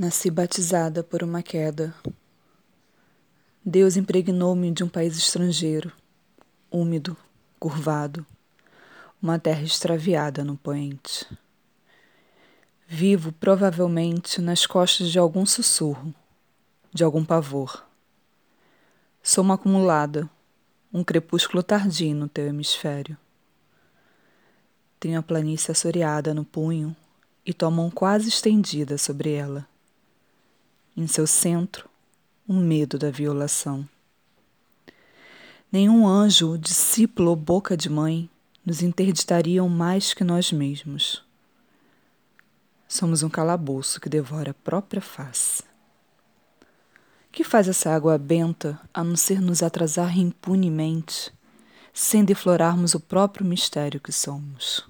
Nasci batizada por uma queda. Deus impregnou-me de um país estrangeiro, úmido, curvado, uma terra extraviada no poente. Vivo provavelmente nas costas de algum sussurro, de algum pavor. Sou uma acumulada, um crepúsculo tardio no teu hemisfério. Tenho a planície assoreada no punho e tua mão quase estendida sobre ela em seu centro, o um medo da violação. Nenhum anjo, discípulo ou boca de mãe nos interditariam mais que nós mesmos. Somos um calabouço que devora a própria face. Que faz essa água benta a não ser nos atrasar impunemente, sem deflorarmos o próprio mistério que somos?